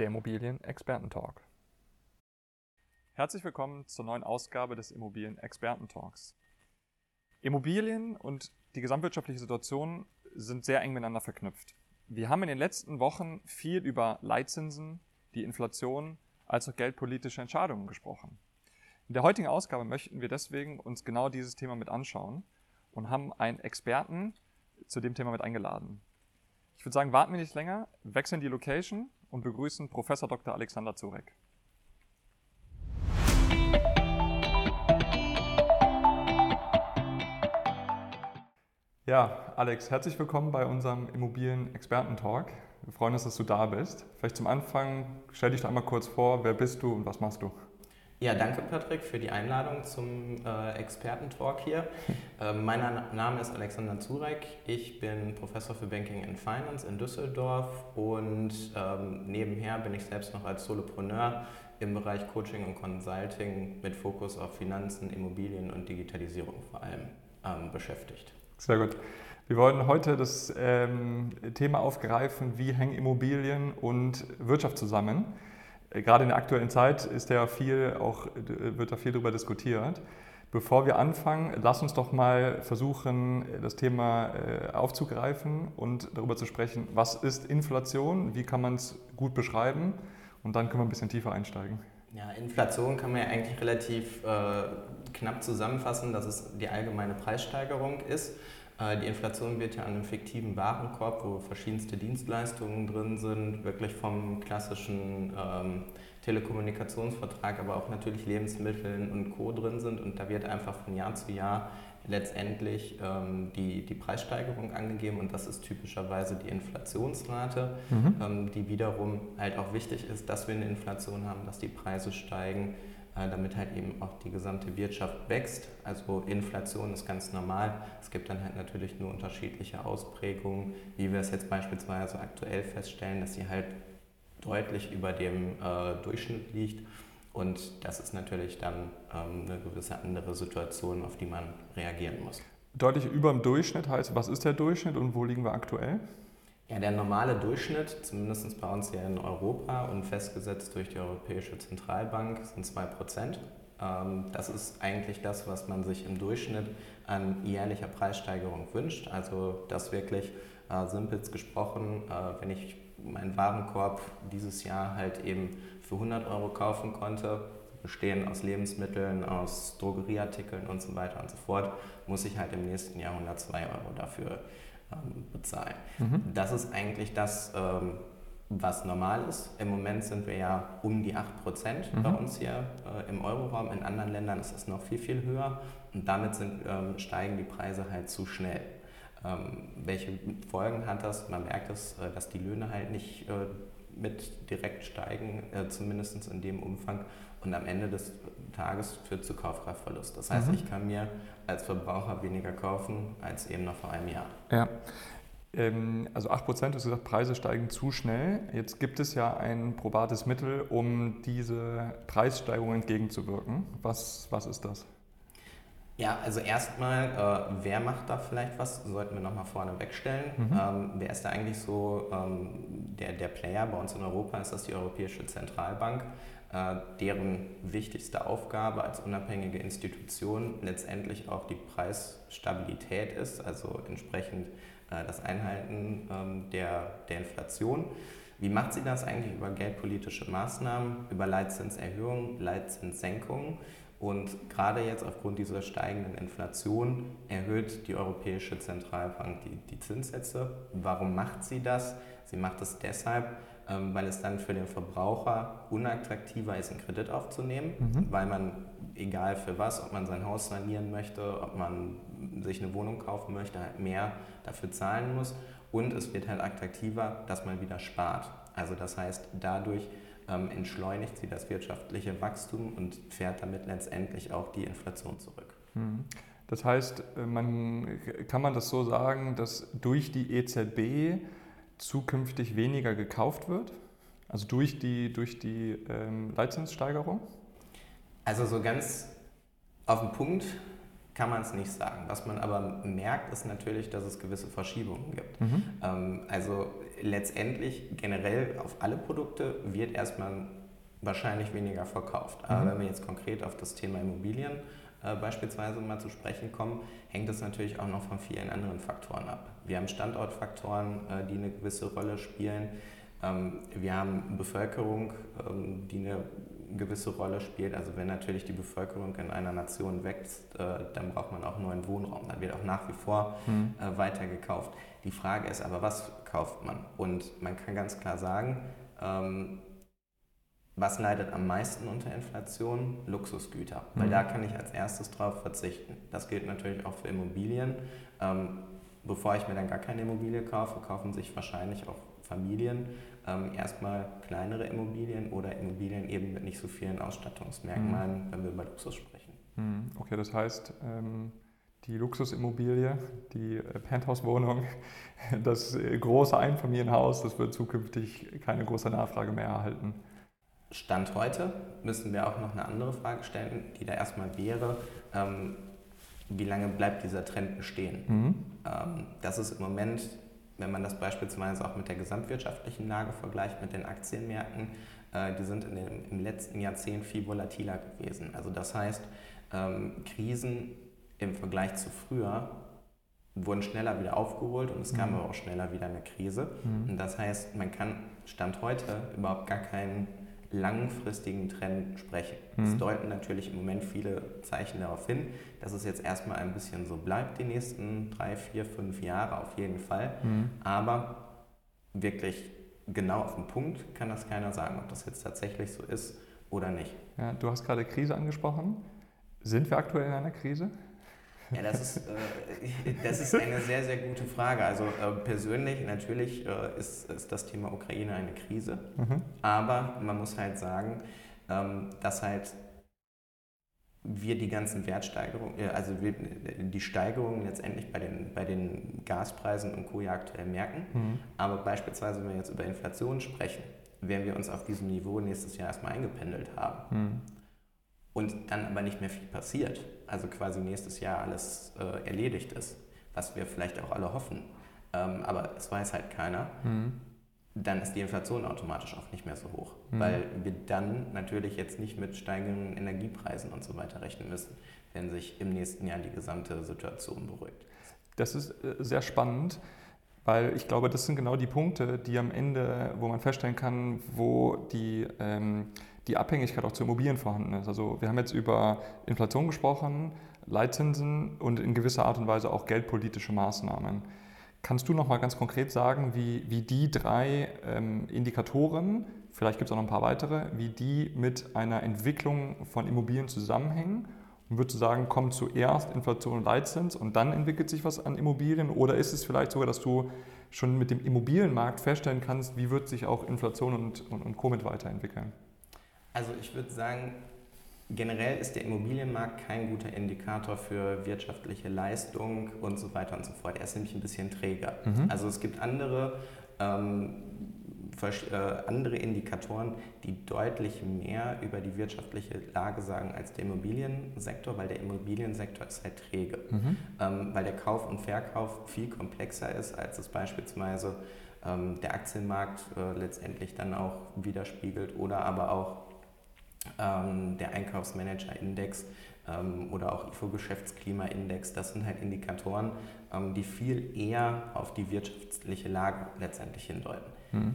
der Immobilien-Experten-Talk. Herzlich willkommen zur neuen Ausgabe des Immobilien-Experten-Talks. Immobilien und die gesamtwirtschaftliche Situation sind sehr eng miteinander verknüpft. Wir haben in den letzten Wochen viel über Leitzinsen, die Inflation als auch geldpolitische Entscheidungen gesprochen. In der heutigen Ausgabe möchten wir deswegen uns genau dieses Thema mit anschauen und haben einen Experten zu dem Thema mit eingeladen. Ich würde sagen, warten wir nicht länger, wechseln die Location und begrüßen Professor Dr. Alexander Zurek. Ja, Alex, herzlich willkommen bei unserem Immobilien-Experten-Talk. Wir freuen uns, dass du da bist. Vielleicht zum Anfang, stell dich doch einmal kurz vor, wer bist du und was machst du? Ja, danke Patrick für die Einladung zum äh, Experten-Talk hier. Äh, mein Name ist Alexander Zurek. Ich bin Professor für Banking and Finance in Düsseldorf und ähm, nebenher bin ich selbst noch als Solopreneur im Bereich Coaching und Consulting mit Fokus auf Finanzen, Immobilien und Digitalisierung vor allem ähm, beschäftigt. Sehr gut. Wir wollen heute das ähm, Thema aufgreifen, wie hängen Immobilien und Wirtschaft zusammen. Äh, gerade in der aktuellen Zeit ist ja viel auch, wird da viel darüber diskutiert. Bevor wir anfangen, lass uns doch mal versuchen, das Thema äh, aufzugreifen und darüber zu sprechen, was ist Inflation, wie kann man es gut beschreiben und dann können wir ein bisschen tiefer einsteigen. Ja, Inflation kann man ja eigentlich relativ äh, knapp zusammenfassen, dass es die allgemeine Preissteigerung ist. Äh, die Inflation wird ja an einem fiktiven Warenkorb, wo verschiedenste Dienstleistungen drin sind, wirklich vom klassischen ähm, Telekommunikationsvertrag, aber auch natürlich Lebensmitteln und Co. drin sind. Und da wird einfach von Jahr zu Jahr letztendlich ähm, die, die Preissteigerung angegeben und das ist typischerweise die Inflationsrate, mhm. ähm, die wiederum halt auch wichtig ist, dass wir eine Inflation haben, dass die Preise steigen damit halt eben auch die gesamte Wirtschaft wächst. Also Inflation ist ganz normal. Es gibt dann halt natürlich nur unterschiedliche Ausprägungen, wie wir es jetzt beispielsweise aktuell feststellen, dass sie halt deutlich über dem äh, Durchschnitt liegt. Und das ist natürlich dann ähm, eine gewisse andere Situation, auf die man reagieren muss. Deutlich über dem Durchschnitt heißt, was ist der Durchschnitt und wo liegen wir aktuell? Ja, der normale Durchschnitt, zumindest bei uns hier in Europa und festgesetzt durch die Europäische Zentralbank, sind 2%. Ähm, das ist eigentlich das, was man sich im Durchschnitt an jährlicher Preissteigerung wünscht. Also das wirklich äh, simpels gesprochen, äh, wenn ich meinen Warenkorb dieses Jahr halt eben für 100 Euro kaufen konnte, bestehen aus Lebensmitteln, aus Drogerieartikeln und so weiter und so fort, muss ich halt im nächsten Jahr 102 Euro dafür bezahlen. Mhm. Das ist eigentlich das, ähm, was normal ist. Im Moment sind wir ja um die 8% mhm. bei uns hier äh, im Euroraum. In anderen Ländern ist es noch viel, viel höher und damit sind, ähm, steigen die Preise halt zu schnell. Ähm, welche Folgen hat das? Man merkt es, äh, dass die Löhne halt nicht äh, mit direkt steigen, äh, zumindest in dem Umfang. Und am Ende des Tages führt zu Kaufkraftverlust. Das heißt, mhm. ich kann mir als Verbraucher weniger kaufen als eben noch vor einem Jahr. Ja. Ähm, also 8% ist gesagt, Preise steigen zu schnell. Jetzt gibt es ja ein probates Mittel, um diese Preissteigerung entgegenzuwirken. Was, was ist das? Ja, also erstmal, äh, wer macht da vielleicht was, sollten wir nochmal vorne wegstellen. Mhm. Ähm, wer ist da eigentlich so ähm, der, der Player? Bei uns in Europa ist das die Europäische Zentralbank, äh, deren wichtigste Aufgabe als unabhängige Institution letztendlich auch die Preisstabilität ist, also entsprechend äh, das Einhalten ähm, der, der Inflation. Wie macht sie das eigentlich über geldpolitische Maßnahmen, über Leitzinserhöhungen, Leitzinssenkungen? Und gerade jetzt aufgrund dieser steigenden Inflation erhöht die Europäische Zentralbank die, die Zinssätze. Warum macht sie das? Sie macht es deshalb, ähm, weil es dann für den Verbraucher unattraktiver ist, einen Kredit aufzunehmen, mhm. weil man, egal für was, ob man sein Haus sanieren möchte, ob man sich eine Wohnung kaufen möchte, halt mehr dafür zahlen muss. Und es wird halt attraktiver, dass man wieder spart. Also das heißt, dadurch ähm, entschleunigt sie das wirtschaftliche Wachstum und fährt damit letztendlich auch die Inflation zurück. Mhm. Das heißt, äh, man, kann man das so sagen, dass durch die EZB zukünftig weniger gekauft wird? Also durch die, durch die ähm, Leitzinssteigerung? Also so ganz auf den Punkt kann man es nicht sagen. Was man aber merkt, ist natürlich, dass es gewisse Verschiebungen gibt. Mhm. Ähm, also letztendlich generell auf alle Produkte wird erstmal wahrscheinlich weniger verkauft. Aber mhm. wenn wir jetzt konkret auf das Thema Immobilien äh, beispielsweise mal zu sprechen kommen, hängt es natürlich auch noch von vielen anderen Faktoren ab. Wir haben Standortfaktoren, äh, die eine gewisse Rolle spielen. Ähm, wir haben Bevölkerung, ähm, die eine gewisse Rolle spielt. Also wenn natürlich die Bevölkerung in einer Nation wächst, äh, dann braucht man auch neuen Wohnraum. Dann wird auch nach wie vor mhm. weiter gekauft. Die Frage ist aber, was kauft man? Und man kann ganz klar sagen, ähm, was leidet am meisten unter Inflation? Luxusgüter, weil mhm. da kann ich als erstes drauf verzichten. Das gilt natürlich auch für Immobilien. Ähm, bevor ich mir dann gar keine Immobilie kaufe, kaufen sich wahrscheinlich auch Familien ähm, erstmal kleinere Immobilien oder Immobilien eben mit nicht so vielen Ausstattungsmerkmalen, mhm. wenn wir über Luxus sprechen. Mhm. Okay, das heißt, ähm, die Luxusimmobilie, die äh, Penthouse-Wohnung, das äh, große Einfamilienhaus, das wird zukünftig keine große Nachfrage mehr erhalten. Stand heute müssen wir auch noch eine andere Frage stellen, die da erstmal wäre, ähm, wie lange bleibt dieser Trend bestehen? Mhm. Ähm, das ist im Moment, wenn man das beispielsweise auch mit der gesamtwirtschaftlichen Lage vergleicht, mit den Aktienmärkten, äh, die sind in dem, im letzten Jahrzehnt viel volatiler gewesen. Also das heißt, ähm, Krisen im Vergleich zu früher wurden schneller wieder aufgeholt und es kam mhm. aber auch schneller wieder eine Krise. Mhm. Und das heißt, man kann Stand heute überhaupt gar keinen langfristigen Trend sprechen. Mhm. Es deuten natürlich im Moment viele Zeichen darauf hin, dass es jetzt erstmal ein bisschen so bleibt, die nächsten drei, vier, fünf Jahre auf jeden Fall. Mhm. Aber wirklich genau auf den Punkt kann das keiner sagen, ob das jetzt tatsächlich so ist oder nicht. Ja, du hast gerade Krise angesprochen. Sind wir aktuell in einer Krise? Ja, das ist, äh, das ist eine sehr, sehr gute Frage. Also äh, persönlich natürlich äh, ist, ist das Thema Ukraine eine Krise, mhm. aber man muss halt sagen, ähm, dass halt wir die ganzen Wertsteigerungen, äh, also wir, die Steigerungen letztendlich bei den, bei den Gaspreisen und Co. ja aktuell merken. Mhm. Aber beispielsweise, wenn wir jetzt über Inflation sprechen, werden wir uns auf diesem Niveau nächstes Jahr erstmal eingependelt haben. Mhm und dann aber nicht mehr viel passiert, also quasi nächstes Jahr alles äh, erledigt ist, was wir vielleicht auch alle hoffen, ähm, aber es weiß halt keiner, mhm. dann ist die Inflation automatisch auch nicht mehr so hoch, mhm. weil wir dann natürlich jetzt nicht mit steigenden Energiepreisen und so weiter rechnen müssen, wenn sich im nächsten Jahr die gesamte Situation beruhigt. Das ist äh, sehr spannend. Weil ich glaube, das sind genau die Punkte, die am Ende, wo man feststellen kann, wo die ähm, die Abhängigkeit auch zu Immobilien vorhanden ist. Also wir haben jetzt über Inflation gesprochen, Leitzinsen und in gewisser Art und Weise auch geldpolitische Maßnahmen. Kannst du noch mal ganz konkret sagen, wie, wie die drei ähm, Indikatoren, vielleicht gibt es auch noch ein paar weitere, wie die mit einer Entwicklung von Immobilien zusammenhängen? Und würdest du sagen, kommt zuerst Inflation und Leitzins und dann entwickelt sich was an Immobilien? Oder ist es vielleicht sogar, dass du schon mit dem Immobilienmarkt feststellen kannst, wie wird sich auch Inflation und, und, und Co. mit weiterentwickeln? Also ich würde sagen, generell ist der Immobilienmarkt kein guter Indikator für wirtschaftliche Leistung und so weiter und so fort. Er ist nämlich ein bisschen träger. Mhm. Also es gibt andere, ähm, äh, andere Indikatoren, die deutlich mehr über die wirtschaftliche Lage sagen als der Immobiliensektor, weil der Immobiliensektor ist halt träge. Mhm. Ähm, weil der Kauf und Verkauf viel komplexer ist, als es beispielsweise ähm, der Aktienmarkt äh, letztendlich dann auch widerspiegelt oder aber auch ähm, der Einkaufsmanager-Index ähm, oder auch IFO-Geschäftsklimaindex, das sind halt Indikatoren, ähm, die viel eher auf die wirtschaftliche Lage letztendlich hindeuten. Mhm.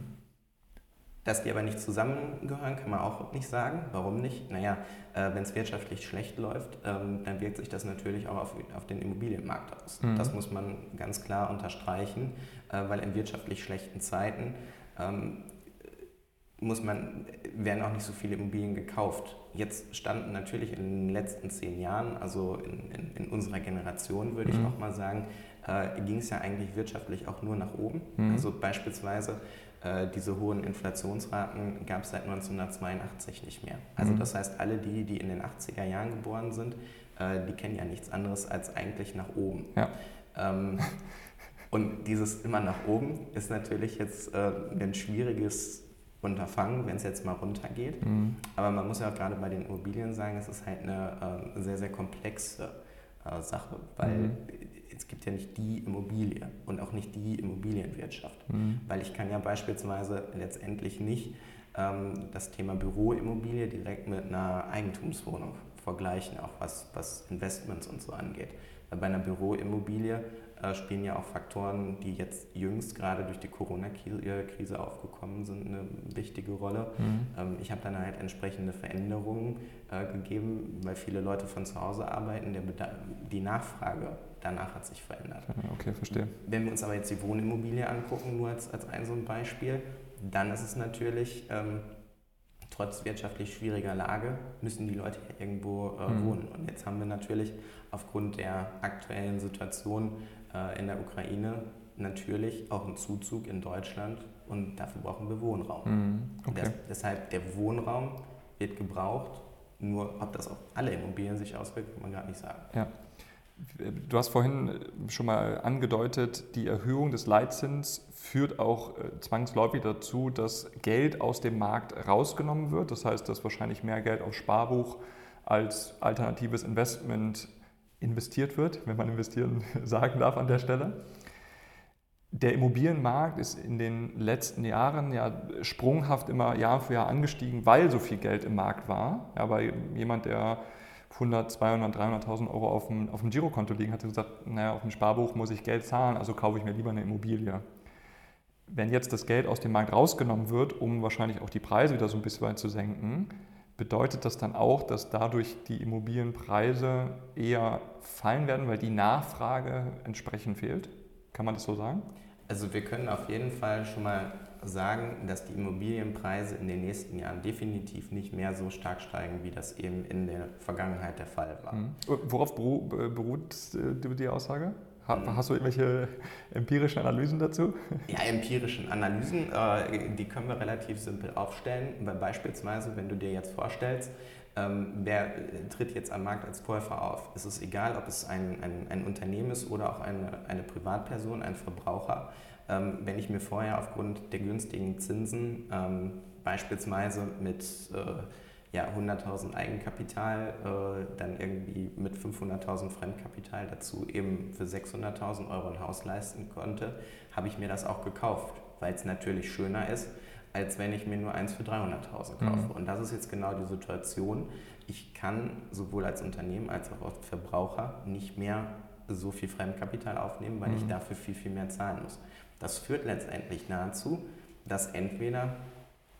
Dass die aber nicht zusammengehören, kann man auch nicht sagen. Warum nicht? Naja, äh, wenn es wirtschaftlich schlecht läuft, ähm, dann wirkt sich das natürlich auch auf, auf den Immobilienmarkt aus. Mhm. Das muss man ganz klar unterstreichen, äh, weil in wirtschaftlich schlechten Zeiten ähm, muss man, werden auch nicht so viele Immobilien gekauft. Jetzt standen natürlich in den letzten zehn Jahren, also in, in, in unserer Generation würde ich mhm. auch mal sagen, äh, ging es ja eigentlich wirtschaftlich auch nur nach oben. Mhm. Also beispielsweise äh, diese hohen Inflationsraten gab es seit 1982 nicht mehr. Also mhm. das heißt, alle die, die in den 80er Jahren geboren sind, äh, die kennen ja nichts anderes als eigentlich nach oben. Ja. Ähm, und dieses immer nach oben ist natürlich jetzt äh, ein schwieriges Unterfangen, wenn es jetzt mal runtergeht. Mhm. Aber man muss ja auch gerade bei den Immobilien sagen, es ist halt eine äh, sehr, sehr komplexe äh, Sache, weil mhm. es gibt ja nicht die Immobilie und auch nicht die Immobilienwirtschaft. Mhm. Weil ich kann ja beispielsweise letztendlich nicht ähm, das Thema Büroimmobilie direkt mit einer Eigentumswohnung vergleichen, auch was, was Investments und so angeht. Weil bei einer Büroimmobilie spielen ja auch Faktoren, die jetzt jüngst gerade durch die Corona-Krise aufgekommen sind, eine wichtige Rolle. Mhm. Ähm, ich habe dann halt entsprechende Veränderungen äh, gegeben, weil viele Leute von zu Hause arbeiten. Die Nachfrage danach hat sich verändert. Okay, verstehe. Wenn wir uns aber jetzt die Wohnimmobilie angucken, nur als, als ein so ein Beispiel, dann ist es natürlich ähm, trotz wirtschaftlich schwieriger Lage müssen die Leute irgendwo äh, mhm. wohnen. Und jetzt haben wir natürlich aufgrund der aktuellen Situation äh, in der Ukraine natürlich auch einen Zuzug in Deutschland und dafür brauchen wir Wohnraum. Mhm. Okay. Das, deshalb der Wohnraum wird gebraucht, nur ob das auf alle Immobilien sich auswirkt, kann man gar nicht sagen. Ja. Du hast vorhin schon mal angedeutet, die Erhöhung des Leitzins führt auch äh, zwangsläufig dazu, dass Geld aus dem Markt rausgenommen wird. Das heißt, dass wahrscheinlich mehr Geld auf Sparbuch als alternatives Investment investiert wird, wenn man investieren sagen darf an der Stelle. Der Immobilienmarkt ist in den letzten Jahren ja sprunghaft immer Jahr für Jahr angestiegen, weil so viel Geld im Markt war. Weil jemand, der 100, 200, 300.000 Euro auf dem, auf dem Girokonto liegen, hat gesagt, naja, auf dem Sparbuch muss ich Geld zahlen, also kaufe ich mir lieber eine Immobilie. Wenn jetzt das Geld aus dem Markt rausgenommen wird, um wahrscheinlich auch die Preise wieder so ein bisschen zu senken, bedeutet das dann auch, dass dadurch die Immobilienpreise eher fallen werden, weil die Nachfrage entsprechend fehlt? Kann man das so sagen? Also wir können auf jeden Fall schon mal sagen, dass die Immobilienpreise in den nächsten Jahren definitiv nicht mehr so stark steigen, wie das eben in der Vergangenheit der Fall war. Mhm. Worauf beruht äh, die Aussage? Hast du irgendwelche empirischen Analysen dazu? Ja, empirischen Analysen, äh, die können wir relativ simpel aufstellen. Weil beispielsweise, wenn du dir jetzt vorstellst, ähm, wer tritt jetzt am Markt als Käufer auf? Es ist egal, ob es ein, ein, ein Unternehmen ist oder auch eine, eine Privatperson, ein Verbraucher. Ähm, wenn ich mir vorher aufgrund der günstigen Zinsen ähm, beispielsweise mit äh, ja, 100.000 Eigenkapital, äh, dann irgendwie mit 500.000 Fremdkapital dazu eben für 600.000 Euro ein Haus leisten konnte, habe ich mir das auch gekauft, weil es natürlich schöner ist, als wenn ich mir nur eins für 300.000 kaufe. Mhm. Und das ist jetzt genau die Situation. Ich kann sowohl als Unternehmen als auch als Verbraucher nicht mehr so viel Fremdkapital aufnehmen, weil mhm. ich dafür viel, viel mehr zahlen muss. Das führt letztendlich dazu, dass entweder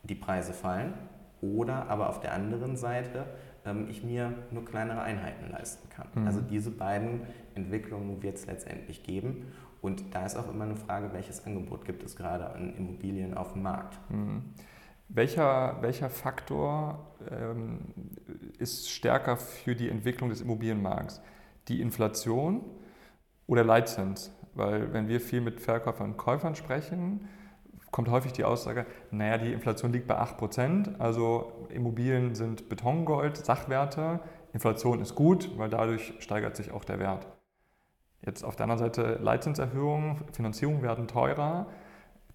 die Preise fallen oder aber auf der anderen Seite ähm, ich mir nur kleinere Einheiten leisten kann. Mhm. Also diese beiden Entwicklungen wird es letztendlich geben. Und da ist auch immer eine Frage, welches Angebot gibt es gerade an Immobilien auf dem Markt. Mhm. Welcher, welcher Faktor ähm, ist stärker für die Entwicklung des Immobilienmarkts? Die Inflation oder Leitzins? Weil wenn wir viel mit Verkäufern und Käufern sprechen, kommt häufig die Aussage, naja, die Inflation liegt bei 8%, also Immobilien sind Betongold, Sachwerte, Inflation ist gut, weil dadurch steigert sich auch der Wert. Jetzt auf der anderen Seite Leitzinserhöhungen, Finanzierungen werden teurer.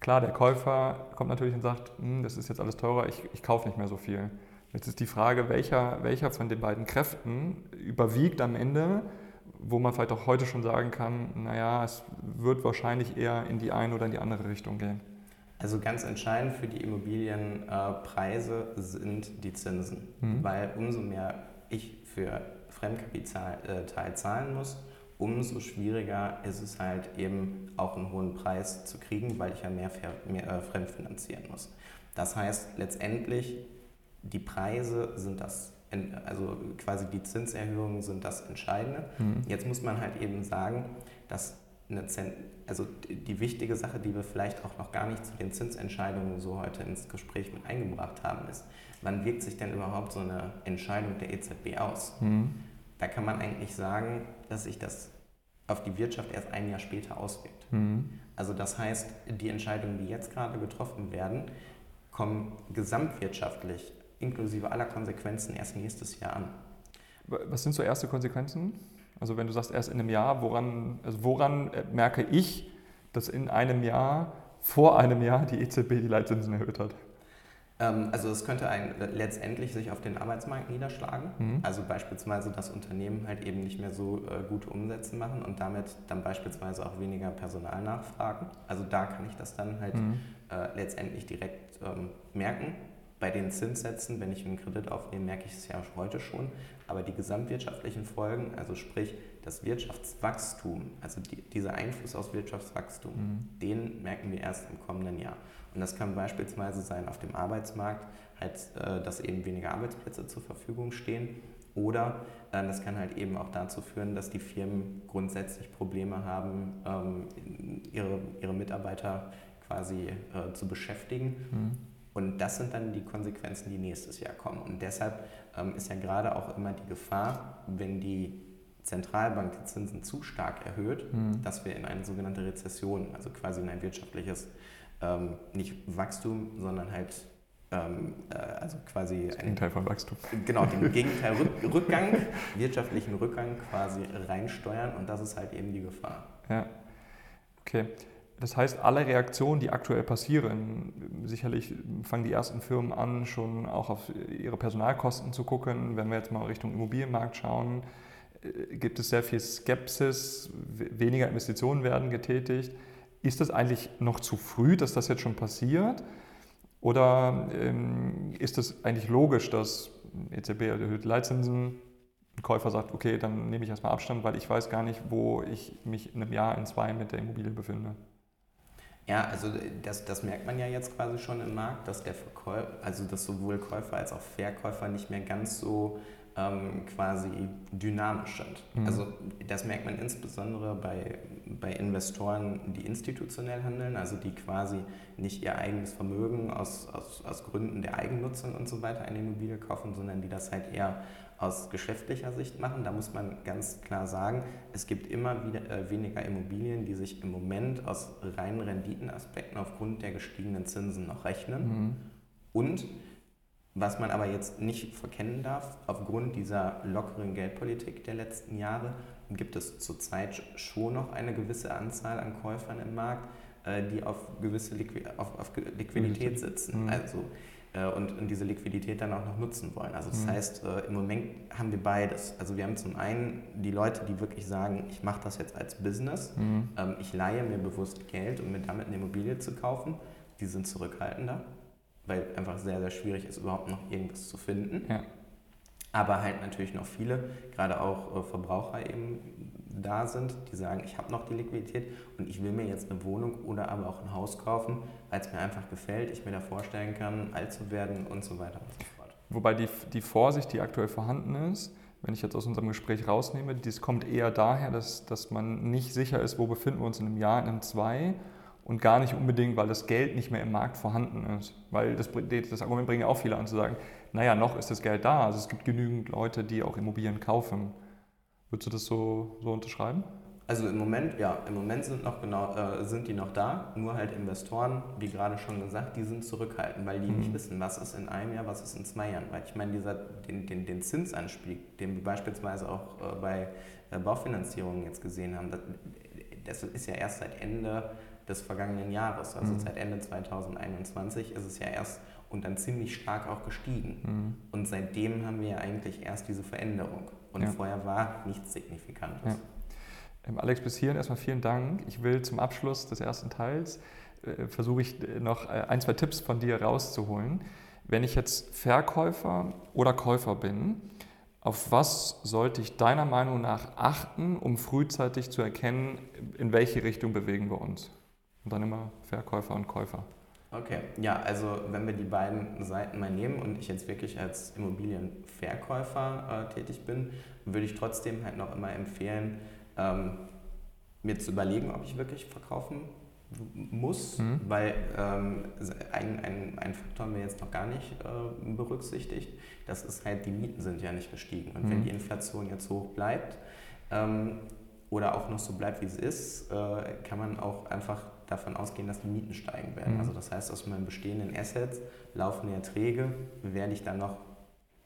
Klar, der Käufer kommt natürlich und sagt, hm, das ist jetzt alles teurer, ich, ich kaufe nicht mehr so viel. Jetzt ist die Frage, welcher, welcher von den beiden Kräften überwiegt am Ende, wo man vielleicht auch heute schon sagen kann, naja, es wird wahrscheinlich eher in die eine oder in die andere Richtung gehen. Also ganz entscheidend für die Immobilienpreise sind die Zinsen, mhm. weil umso mehr ich für Fremdkapital äh, zahlen muss, umso schwieriger ist es halt eben auch einen hohen Preis zu kriegen, weil ich ja mehr, mehr äh, fremdfinanzieren muss. Das heißt letztendlich, die Preise sind das, also quasi die Zinserhöhungen sind das Entscheidende. Mhm. Jetzt muss man halt eben sagen, dass eine Zent also die wichtige Sache, die wir vielleicht auch noch gar nicht zu den Zinsentscheidungen so heute ins Gespräch mit eingebracht haben, ist, wann wirkt sich denn überhaupt so eine Entscheidung der EZB aus? Mhm. Da kann man eigentlich sagen, dass sich das auf die Wirtschaft erst ein Jahr später auswirkt. Mhm. Also das heißt, die Entscheidungen, die jetzt gerade getroffen werden, kommen gesamtwirtschaftlich inklusive aller Konsequenzen erst nächstes Jahr an. Was sind so erste Konsequenzen? Also wenn du sagst erst in einem Jahr, woran, also woran merke ich, dass in einem Jahr, vor einem Jahr die EZB die Leitzinsen erhöht hat? Ähm, also es könnte ein, letztendlich sich auf den Arbeitsmarkt niederschlagen. Mhm. Also beispielsweise, dass Unternehmen halt eben nicht mehr so äh, gute Umsätze machen und damit dann beispielsweise auch weniger Personal nachfragen. Also da kann ich das dann halt mhm. äh, letztendlich direkt ähm, merken. Bei den Zinssätzen, wenn ich einen Kredit aufnehme, merke ich es ja heute schon. Aber die gesamtwirtschaftlichen Folgen, also sprich das Wirtschaftswachstum, also die, dieser Einfluss aus Wirtschaftswachstum, mhm. den merken wir erst im kommenden Jahr. Und das kann beispielsweise sein auf dem Arbeitsmarkt, halt, äh, dass eben weniger Arbeitsplätze zur Verfügung stehen. Oder äh, das kann halt eben auch dazu führen, dass die Firmen grundsätzlich Probleme haben, ähm, ihre, ihre Mitarbeiter quasi äh, zu beschäftigen. Mhm. Und das sind dann die Konsequenzen, die nächstes Jahr kommen. Und deshalb ähm, ist ja gerade auch immer die Gefahr, wenn die Zentralbank die Zinsen zu stark erhöht, mhm. dass wir in eine sogenannte Rezession, also quasi in ein wirtschaftliches ähm, nicht Wachstum, sondern halt ähm, äh, also quasi das Gegenteil von Wachstum. Genau, den Gegenteil Rück, Rückgang, wirtschaftlichen Rückgang quasi reinsteuern und das ist halt eben die Gefahr. Ja. Okay. Das heißt, alle Reaktionen, die aktuell passieren, sicherlich fangen die ersten Firmen an, schon auch auf ihre Personalkosten zu gucken. Wenn wir jetzt mal Richtung Immobilienmarkt schauen, äh, gibt es sehr viel Skepsis, weniger Investitionen werden getätigt. Ist das eigentlich noch zu früh, dass das jetzt schon passiert? Oder ähm, ist es eigentlich logisch, dass EZB erhöht Leitzinsen, ein Käufer sagt, okay, dann nehme ich erstmal Abstand, weil ich weiß gar nicht, wo ich mich in einem Jahr, in zwei mit der Immobilie befinde? Ja, also das, das merkt man ja jetzt quasi schon im Markt, dass der Verkäufer, also dass sowohl Käufer als auch Verkäufer nicht mehr ganz so ähm, quasi dynamisch sind. Mhm. Also das merkt man insbesondere bei, bei Investoren, die institutionell handeln, also die quasi nicht ihr eigenes Vermögen aus, aus, aus Gründen der Eigennutzung und so weiter eine Immobilie kaufen, sondern die das halt eher aus geschäftlicher Sicht machen. Da muss man ganz klar sagen, es gibt immer wieder äh, weniger Immobilien, die sich im Moment aus reinen Renditenaspekten aufgrund der gestiegenen Zinsen noch rechnen. Mhm. Und was man aber jetzt nicht verkennen darf, aufgrund dieser lockeren Geldpolitik der letzten Jahre gibt es zurzeit schon noch eine gewisse Anzahl an Käufern im Markt, äh, die auf gewisse Liqui auf, auf Liquidität sitzen. Mhm. Also, äh, und, und, diese Liquidität dann auch noch nutzen wollen. Also das mhm. heißt, äh, im Moment haben wir beides. Also wir haben zum einen die Leute, die wirklich sagen, ich mache das jetzt als Business, mhm. Ähm, ich leihe mir bewusst Geld, um mir damit eine Immobilie zu kaufen. Die sind zurückhaltender weil einfach sehr, sehr schwierig ist, überhaupt noch irgendwas zu finden. Ja. Aber halt natürlich noch viele, gerade auch äh, Verbraucher eben da sind, die sagen, ich habe noch die Liquidität und ich will mir jetzt eine Wohnung oder aber auch ein Haus kaufen, weil es mir einfach gefällt, ich mir da vorstellen kann, alt zu werden und so weiter und so fort. Wobei die, die Vorsicht, die aktuell vorhanden ist, wenn ich jetzt aus unserem Gespräch rausnehme, das kommt eher daher, dass, dass man nicht sicher ist, wo befinden wir uns in einem Jahr, in einem zwei und gar nicht unbedingt, weil das Geld nicht mehr im Markt vorhanden ist. Weil das, das Argument bringen ja auch viele an zu sagen, naja, noch ist das Geld da. Also es gibt genügend Leute, die auch Immobilien kaufen. Würdest du das so, so unterschreiben? Also im Moment, ja, im Moment sind, noch genau, äh, sind die noch da, nur halt Investoren, wie gerade schon gesagt, die sind zurückhaltend, weil die mhm. nicht wissen, was ist in einem Jahr, was ist in zwei Jahren. Weil ich meine, dieser, den, den, den Zinsanstieg, den wir beispielsweise auch äh, bei äh, Baufinanzierungen jetzt gesehen haben, das, das ist ja erst seit Ende des vergangenen Jahres. Also mhm. seit Ende 2021 ist es ja erst und dann ziemlich stark auch gestiegen. Mhm. Und seitdem haben wir ja eigentlich erst diese Veränderung. Und ja. vorher war nichts Signifikantes. Ja. Ähm, Alex, bis hierhin erstmal vielen Dank. Ich will zum Abschluss des ersten Teils äh, versuche ich äh, noch äh, ein, zwei Tipps von dir rauszuholen. Wenn ich jetzt Verkäufer oder Käufer bin, auf was sollte ich deiner Meinung nach achten, um frühzeitig zu erkennen, in welche Richtung bewegen wir uns? Und dann immer Verkäufer und Käufer. Okay, ja, also wenn wir die beiden Seiten mal nehmen und ich jetzt wirklich als Immobilienverkäufer äh, tätig bin, würde ich trotzdem halt noch immer empfehlen, ähm, mir zu überlegen, ob ich wirklich verkaufen muss, mhm. weil ähm, ein, ein, ein Faktor haben wir jetzt noch gar nicht äh, berücksichtigt, das ist halt, die Mieten sind ja nicht gestiegen. Und mhm. wenn die Inflation jetzt hoch bleibt ähm, oder auch noch so bleibt, wie es ist, äh, kann man auch einfach davon ausgehen, dass die Mieten steigen werden. Mhm. Also das heißt, aus meinen bestehenden Assets laufende Erträge werde ich dann noch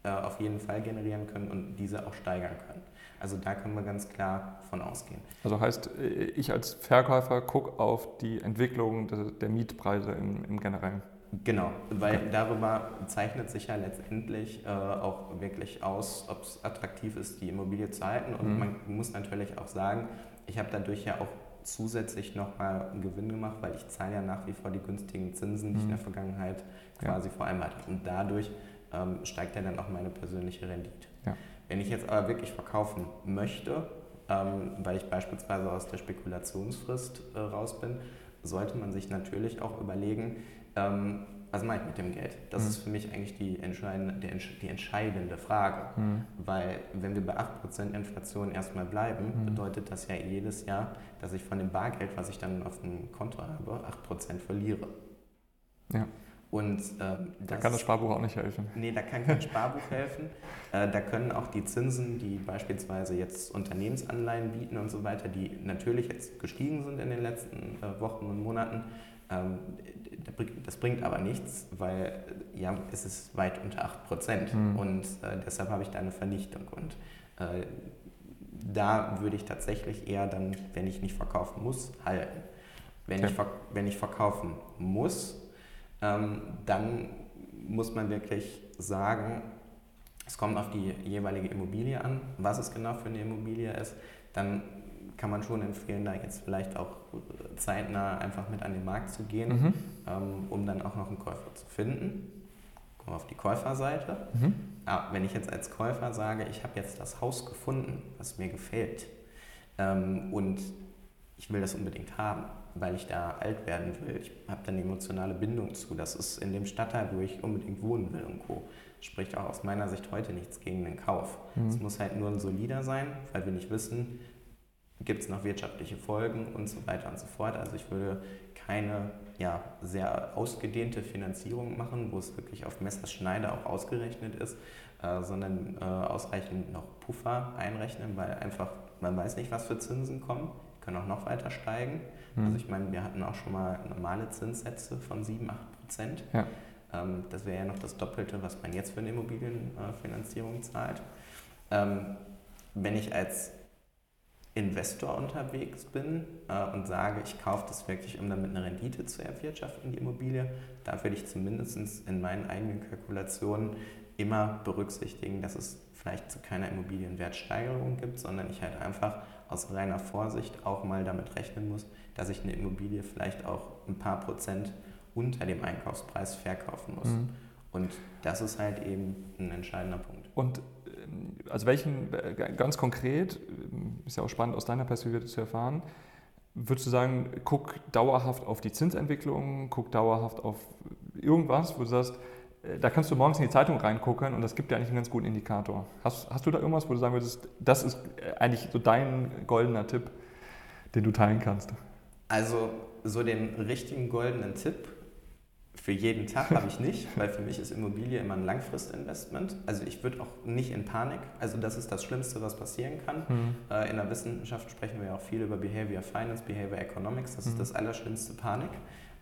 äh, auf jeden Fall generieren können und diese auch steigern können. Also da können wir ganz klar von ausgehen. Also heißt, äh, ich als Verkäufer gucke auf die Entwicklung der, der Mietpreise im, im Generellen. Genau, weil okay. darüber zeichnet sich ja letztendlich äh, auch wirklich aus, ob es attraktiv ist, die Immobilie zu halten. Und mhm. man muss natürlich auch sagen, ich habe dadurch ja auch zusätzlich nochmal einen Gewinn gemacht, weil ich zahle ja nach wie vor die günstigen Zinsen, die mhm. ich in der mhm. Vergangenheit quasi ja. vereinbart habe. Und dadurch ähm, steigt ja dann auch meine persönliche Rendite. Ja. Wenn ich jetzt aber wirklich verkaufen möchte, ähm, weil ich beispielsweise aus der Spekulationsfrist äh, raus bin, sollte man sich natürlich auch überlegen, ähm, was mache ich mit dem Geld? Das mhm. ist für mich eigentlich die entscheidende, die entscheidende Frage. Mhm. Weil wenn wir bei 8% Inflation erstmal bleiben, mhm. bedeutet das ja jedes Jahr, dass ich von dem Bargeld, was ich dann auf dem Konto habe, 8% verliere. Ja. Und, ähm, da kann das Sparbuch auch nicht helfen. Nee, da kann kein Sparbuch helfen. Äh, da können auch die Zinsen, die beispielsweise jetzt Unternehmensanleihen bieten und so weiter, die natürlich jetzt gestiegen sind in den letzten äh, Wochen und Monaten, das bringt aber nichts, weil ja, es ist weit unter 8 Prozent mhm. und äh, deshalb habe ich da eine Vernichtung. Und äh, da würde ich tatsächlich eher dann, wenn ich nicht verkaufen muss, halten. Wenn, okay. ich, wenn ich verkaufen muss, ähm, dann muss man wirklich sagen, es kommt auf die jeweilige Immobilie an, was es genau für eine Immobilie ist. Dann kann man schon empfehlen, da jetzt vielleicht auch zeitnah einfach mit an den Markt zu gehen, mhm. ähm, um dann auch noch einen Käufer zu finden. Kommen wir auf die Käuferseite. Mhm. Ja, wenn ich jetzt als Käufer sage, ich habe jetzt das Haus gefunden, was mir gefällt ähm, und ich will das unbedingt haben, weil ich da alt werden will. Ich habe dann eine emotionale Bindung zu. Das ist in dem Stadtteil, wo ich unbedingt wohnen will und Co. Spricht auch aus meiner Sicht heute nichts gegen den Kauf. Mhm. Es muss halt nur ein solider sein, weil wir nicht wissen, gibt es noch wirtschaftliche Folgen und so weiter und so fort. Also ich würde keine ja, sehr ausgedehnte Finanzierung machen, wo es wirklich auf Messerschneide auch ausgerechnet ist, äh, sondern äh, ausreichend noch Puffer einrechnen, weil einfach man weiß nicht, was für Zinsen kommen, können auch noch weiter steigen. Mhm. Also ich meine, wir hatten auch schon mal normale Zinssätze von 7, 8 Prozent. Ja. Ähm, das wäre ja noch das Doppelte, was man jetzt für eine Immobilienfinanzierung zahlt. Ähm, wenn ich als Investor unterwegs bin äh, und sage, ich kaufe das wirklich, um damit eine Rendite zu erwirtschaften, die Immobilie, da würde ich zumindest in meinen eigenen Kalkulationen immer berücksichtigen, dass es vielleicht zu keiner Immobilienwertsteigerung gibt, sondern ich halt einfach aus reiner Vorsicht auch mal damit rechnen muss, dass ich eine Immobilie vielleicht auch ein paar Prozent unter dem Einkaufspreis verkaufen muss. Mhm. Und das ist halt eben ein entscheidender Punkt. Und also welchen, äh, ganz konkret, äh, ist ja auch spannend aus deiner Perspektive zu erfahren, würdest du sagen, guck dauerhaft auf die Zinsentwicklung, guck dauerhaft auf irgendwas, wo du sagst, äh, da kannst du morgens in die Zeitung reingucken und das gibt dir eigentlich einen ganz guten Indikator. Hast, hast du da irgendwas, wo du sagen würdest, das ist eigentlich so dein goldener Tipp, den du teilen kannst? Also so den richtigen goldenen Tipp für jeden Tag habe ich nicht, weil für mich ist Immobilie immer ein Langfristinvestment. Also ich würde auch nicht in Panik, also das ist das Schlimmste, was passieren kann. Mhm. In der Wissenschaft sprechen wir ja auch viel über Behavior Finance, Behavior Economics, das mhm. ist das allerschlimmste Panik,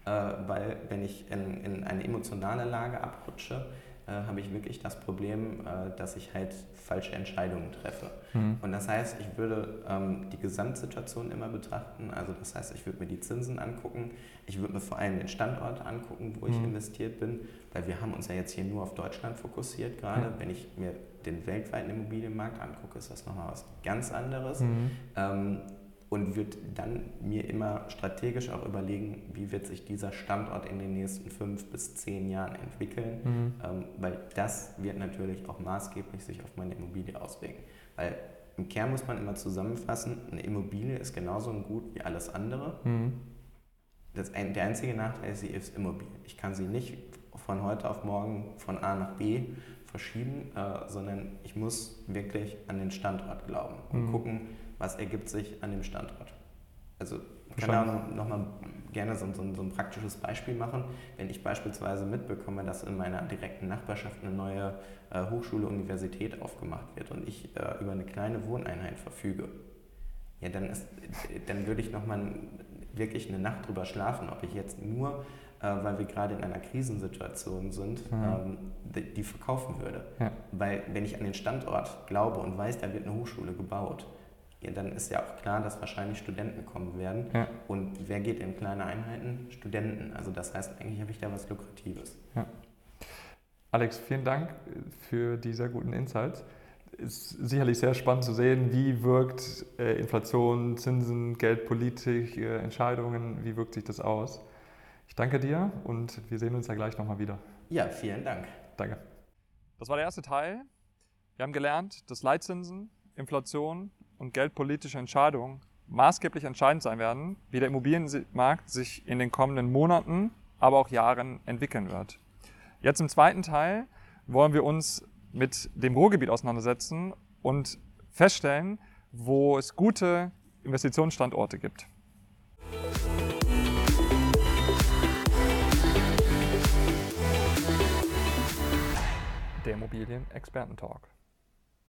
äh, weil wenn ich in, in eine emotionale Lage abrutsche, äh, habe ich wirklich das Problem, äh, dass ich halt falsche Entscheidungen treffe. Mhm. Und das heißt, ich würde ähm, die Gesamtsituation immer betrachten. Also das heißt, ich würde mir die Zinsen angucken. Ich würde mir vor allem den Standort angucken, wo ich mhm. investiert bin, weil wir haben uns ja jetzt hier nur auf Deutschland fokussiert gerade. Mhm. Wenn ich mir den weltweiten Immobilienmarkt angucke, ist das nochmal was ganz anderes. Mhm. Ähm, und würde dann mir immer strategisch auch überlegen, wie wird sich dieser Standort in den nächsten fünf bis zehn Jahren entwickeln, mhm. ähm, weil das wird natürlich auch maßgeblich sich auf meine Immobilie auswirken. Weil im Kern muss man immer zusammenfassen, eine Immobilie ist genauso Gut wie alles andere. Mhm. Das, der einzige Nachteil ist, sie ist Immobilie. Ich kann sie nicht von heute auf morgen von A nach B verschieben, äh, sondern ich muss wirklich an den Standort glauben und mhm. gucken, was ergibt sich an dem Standort. Also ich kann da nochmal gerne so, so, so, ein praktisches Beispiel machen. Wenn ich beispielsweise mitbekomme, dass in meiner direkten Nachbarschaft eine neue äh, Hochschule, Universität aufgemacht wird und ich äh, über eine kleine Wohneinheit verfüge, ja, dann, ist, dann würde ich nochmal wirklich eine Nacht drüber schlafen, ob ich jetzt nur, äh, weil wir gerade in einer Krisensituation sind, mhm. ähm, die, die, verkaufen würde. Ja. Weil wenn ich an den Standort glaube und weiß, da wird eine Hochschule gebaut, ja, dann ist ja auch klar, dass wahrscheinlich Studenten kommen werden. Ja. Und wer geht in kleine Einheiten? Studenten. Also das heißt, eigentlich habe ich da was Lukratives. Ja. Alex, vielen Dank für die sehr guten Insights. Ist sicherlich sehr spannend zu sehen, wie wirkt äh, Inflation, Zinsen, Geldpolitik, äh, Entscheidungen, wie wirkt sich das aus. Ich danke dir und wir sehen uns ja gleich nochmal wieder. Ja, vielen Dank. Danke. Das war der erste Teil. Wir haben gelernt, dass Leitzinsen, Inflation und geldpolitische Entscheidungen maßgeblich entscheidend sein werden, wie der Immobilienmarkt sich in den kommenden Monaten, aber auch Jahren entwickeln wird. Jetzt im zweiten Teil wollen wir uns mit dem Ruhrgebiet auseinandersetzen und feststellen, wo es gute Investitionsstandorte gibt. Der Immobilien-Experten-Talk.